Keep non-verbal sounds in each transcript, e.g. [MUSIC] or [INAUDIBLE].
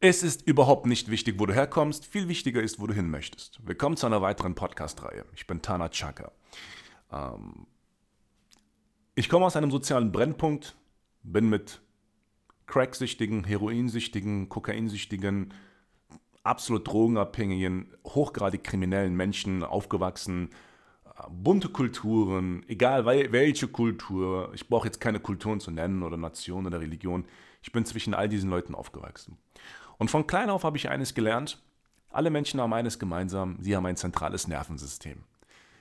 Es ist überhaupt nicht wichtig, wo du herkommst, viel wichtiger ist, wo du hin möchtest. Willkommen zu einer weiteren Podcast-Reihe. Ich bin Tana Chaka. Ähm ich komme aus einem sozialen Brennpunkt, bin mit Cracksüchtigen, Heroinsüchtigen, Kokainsüchtigen, absolut drogenabhängigen, hochgradig kriminellen Menschen aufgewachsen, bunte Kulturen, egal welche Kultur, ich brauche jetzt keine Kulturen zu nennen oder Nation oder Religion, ich bin zwischen all diesen Leuten aufgewachsen. Und von klein auf habe ich eines gelernt, alle Menschen haben eines gemeinsam, sie haben ein zentrales Nervensystem.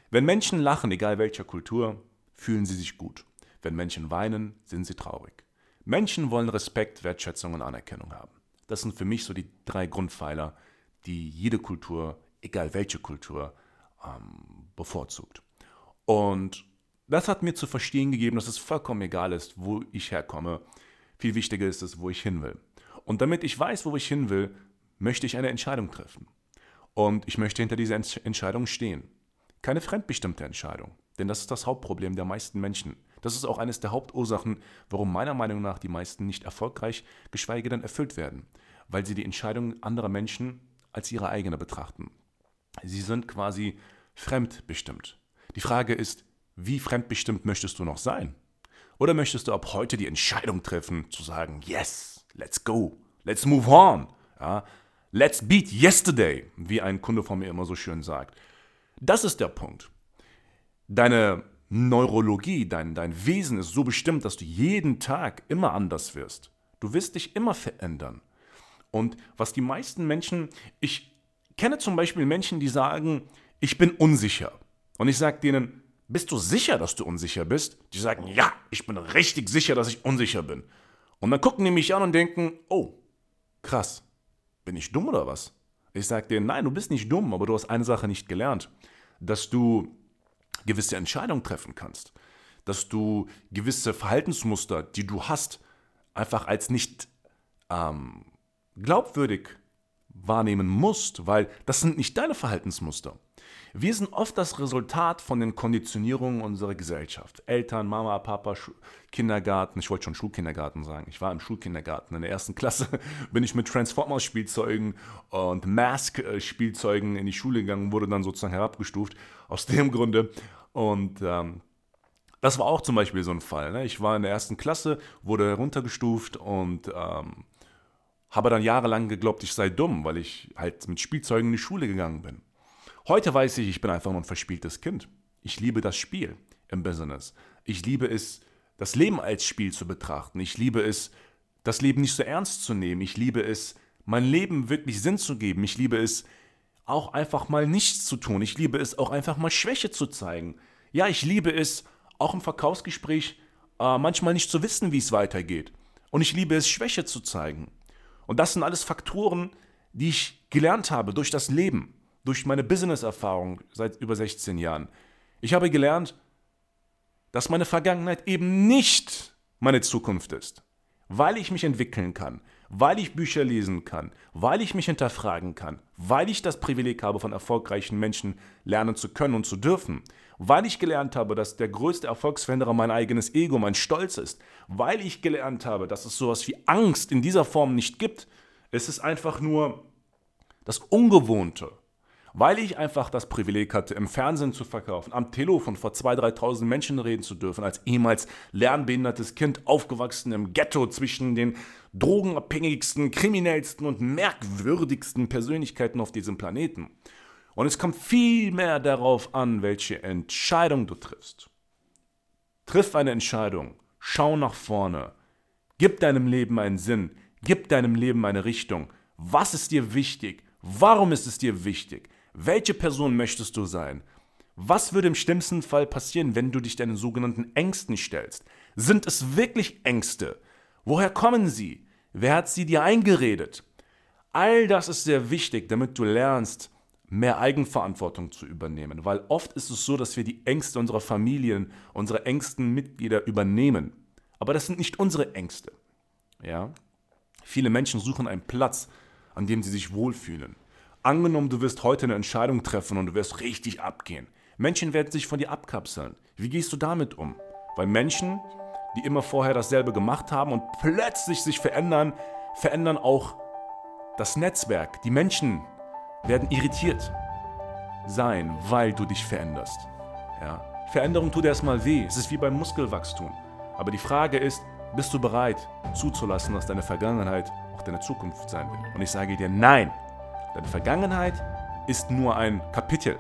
Wenn Menschen lachen, egal welcher Kultur, fühlen sie sich gut. Wenn Menschen weinen, sind sie traurig. Menschen wollen Respekt, Wertschätzung und Anerkennung haben. Das sind für mich so die drei Grundpfeiler, die jede Kultur, egal welche Kultur, ähm, bevorzugt. Und das hat mir zu verstehen gegeben, dass es vollkommen egal ist, wo ich herkomme. Viel wichtiger ist es, wo ich hin will. Und damit ich weiß, wo ich hin will, möchte ich eine Entscheidung treffen. Und ich möchte hinter dieser Entscheidung stehen. Keine fremdbestimmte Entscheidung. Denn das ist das Hauptproblem der meisten Menschen. Das ist auch eines der Hauptursachen, warum meiner Meinung nach die meisten nicht erfolgreich, geschweige denn erfüllt werden. Weil sie die Entscheidungen anderer Menschen als ihre eigene betrachten. Sie sind quasi fremdbestimmt. Die Frage ist, wie fremdbestimmt möchtest du noch sein? Oder möchtest du ab heute die Entscheidung treffen, zu sagen, yes, let's go, let's move on, ja, let's beat yesterday, wie ein Kunde von mir immer so schön sagt. Das ist der Punkt. Deine Neurologie, dein, dein Wesen ist so bestimmt, dass du jeden Tag immer anders wirst. Du wirst dich immer verändern. Und was die meisten Menschen, ich kenne zum Beispiel Menschen, die sagen, ich bin unsicher. Und ich sage denen, bist du sicher, dass du unsicher bist? Die sagen, ja, ich bin richtig sicher, dass ich unsicher bin. Und dann gucken die mich an und denken, oh, krass, bin ich dumm oder was? Ich sage denen, nein, du bist nicht dumm, aber du hast eine Sache nicht gelernt, dass du gewisse Entscheidungen treffen kannst, dass du gewisse Verhaltensmuster, die du hast, einfach als nicht ähm, glaubwürdig wahrnehmen musst, weil das sind nicht deine Verhaltensmuster. Wir sind oft das Resultat von den Konditionierungen unserer Gesellschaft. Eltern, Mama, Papa, Schu Kindergarten. Ich wollte schon Schulkindergarten sagen. Ich war im Schulkindergarten. In der ersten Klasse [LAUGHS] bin ich mit Transformers-Spielzeugen und Mask-Spielzeugen in die Schule gegangen, wurde dann sozusagen herabgestuft. Aus dem Grunde. Und ähm, das war auch zum Beispiel so ein Fall. Ne? Ich war in der ersten Klasse, wurde heruntergestuft und ähm, habe dann jahrelang geglaubt, ich sei dumm, weil ich halt mit Spielzeugen in die Schule gegangen bin. Heute weiß ich, ich bin einfach nur ein verspieltes Kind. Ich liebe das Spiel im Business. Ich liebe es, das Leben als Spiel zu betrachten. Ich liebe es, das Leben nicht so ernst zu nehmen. Ich liebe es, mein Leben wirklich Sinn zu geben. Ich liebe es, auch einfach mal nichts zu tun. Ich liebe es, auch einfach mal Schwäche zu zeigen. Ja, ich liebe es, auch im Verkaufsgespräch äh, manchmal nicht zu wissen, wie es weitergeht. Und ich liebe es, Schwäche zu zeigen. Und das sind alles Faktoren, die ich gelernt habe durch das Leben durch meine Business-Erfahrung seit über 16 Jahren. Ich habe gelernt, dass meine Vergangenheit eben nicht meine Zukunft ist, weil ich mich entwickeln kann, weil ich Bücher lesen kann, weil ich mich hinterfragen kann, weil ich das Privileg habe, von erfolgreichen Menschen lernen zu können und zu dürfen, weil ich gelernt habe, dass der größte Erfolgsverhinderer mein eigenes Ego, mein Stolz ist, weil ich gelernt habe, dass es sowas wie Angst in dieser Form nicht gibt. Es ist einfach nur das Ungewohnte, weil ich einfach das Privileg hatte, im Fernsehen zu verkaufen, am Telefon vor 2.000, 3.000 Menschen reden zu dürfen, als ehemals lernbehindertes Kind aufgewachsen im Ghetto zwischen den drogenabhängigsten, kriminellsten und merkwürdigsten Persönlichkeiten auf diesem Planeten. Und es kommt viel mehr darauf an, welche Entscheidung du triffst. Triff eine Entscheidung, schau nach vorne, gib deinem Leben einen Sinn, gib deinem Leben eine Richtung. Was ist dir wichtig? Warum ist es dir wichtig? Welche Person möchtest du sein? Was würde im schlimmsten Fall passieren, wenn du dich deinen sogenannten Ängsten stellst? Sind es wirklich Ängste? Woher kommen sie? Wer hat sie dir eingeredet? All das ist sehr wichtig, damit du lernst, mehr Eigenverantwortung zu übernehmen. Weil oft ist es so, dass wir die Ängste unserer Familien, unsere engsten Mitglieder übernehmen. Aber das sind nicht unsere Ängste. Ja? Viele Menschen suchen einen Platz, an dem sie sich wohlfühlen. Angenommen, du wirst heute eine Entscheidung treffen und du wirst richtig abgehen. Menschen werden sich von dir abkapseln. Wie gehst du damit um? Weil Menschen, die immer vorher dasselbe gemacht haben und plötzlich sich verändern, verändern auch das Netzwerk. Die Menschen werden irritiert sein, weil du dich veränderst. Ja? Veränderung tut erstmal weh. Es ist wie beim Muskelwachstum. Aber die Frage ist, bist du bereit zuzulassen, dass deine Vergangenheit auch deine Zukunft sein wird? Und ich sage dir nein. Deine Vergangenheit ist nur ein Kapitel.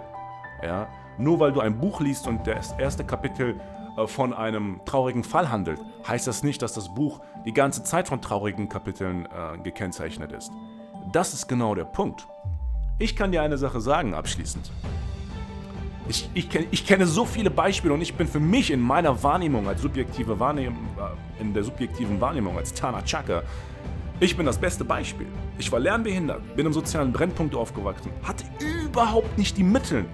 Ja? Nur weil du ein Buch liest und das erste Kapitel äh, von einem traurigen Fall handelt, heißt das nicht, dass das Buch die ganze Zeit von traurigen Kapiteln äh, gekennzeichnet ist. Das ist genau der Punkt. Ich kann dir eine Sache sagen abschließend. Ich, ich, kenn, ich kenne so viele Beispiele und ich bin für mich in meiner Wahrnehmung als subjektive Wahrnehmung, äh, in der subjektiven Wahrnehmung als Tana Chaka, ich bin das beste Beispiel. Ich war lernbehindert, bin im sozialen Brennpunkt aufgewachsen, hatte überhaupt nicht die Mittel,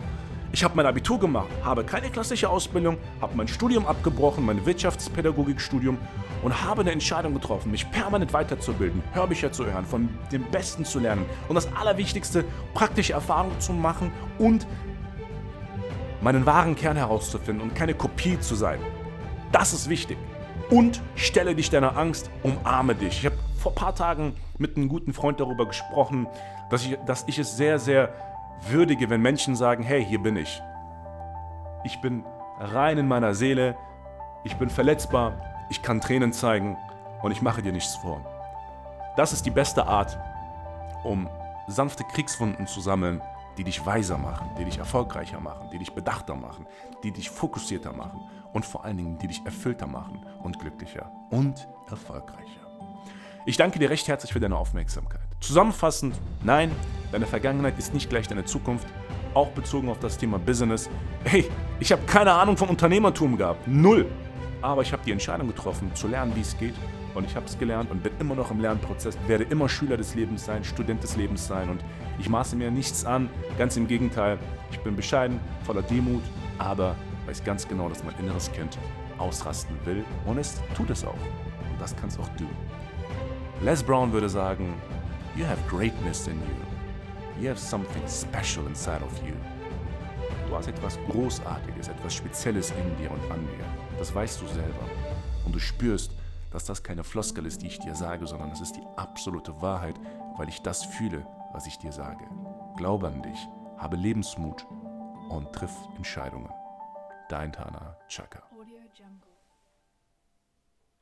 ich habe mein Abitur gemacht, habe keine klassische Ausbildung, habe mein Studium abgebrochen, mein Wirtschaftspädagogikstudium und habe eine Entscheidung getroffen, mich permanent weiterzubilden, Hörbücher zu hören, von dem Besten zu lernen und das Allerwichtigste, praktische Erfahrungen zu machen und meinen wahren Kern herauszufinden und keine Kopie zu sein. Das ist wichtig. Und stelle dich deiner Angst, umarme dich. Ich habe vor ein paar Tagen mit einem guten Freund darüber gesprochen, dass ich, dass ich es sehr, sehr würdige, wenn Menschen sagen, hey, hier bin ich. Ich bin rein in meiner Seele, ich bin verletzbar, ich kann Tränen zeigen und ich mache dir nichts vor. Das ist die beste Art, um sanfte Kriegswunden zu sammeln, die dich weiser machen, die dich erfolgreicher machen, die dich bedachter machen, die dich fokussierter machen und vor allen Dingen, die dich erfüllter machen und glücklicher und erfolgreicher. Ich danke dir recht herzlich für deine Aufmerksamkeit. Zusammenfassend, nein, deine Vergangenheit ist nicht gleich deine Zukunft, auch bezogen auf das Thema Business. Hey, ich habe keine Ahnung von Unternehmertum gehabt, null. Aber ich habe die Entscheidung getroffen, zu lernen, wie es geht. Und ich habe es gelernt und bin immer noch im Lernprozess, werde immer Schüler des Lebens sein, Student des Lebens sein. Und ich maße mir nichts an, ganz im Gegenteil. Ich bin bescheiden, voller Demut, aber weiß ganz genau, dass mein inneres Kind ausrasten will. Und es tut es auch. Und das kannst auch du. Les Brown würde sagen, You have greatness in you. You have something special inside of you. Du hast etwas Großartiges, etwas Spezielles in dir und an dir. Das weißt du selber. Und du spürst, dass das keine Floskel ist, die ich dir sage, sondern es ist die absolute Wahrheit, weil ich das fühle, was ich dir sage. Glaube an dich, habe Lebensmut und triff Entscheidungen. Dein Tana Chaka.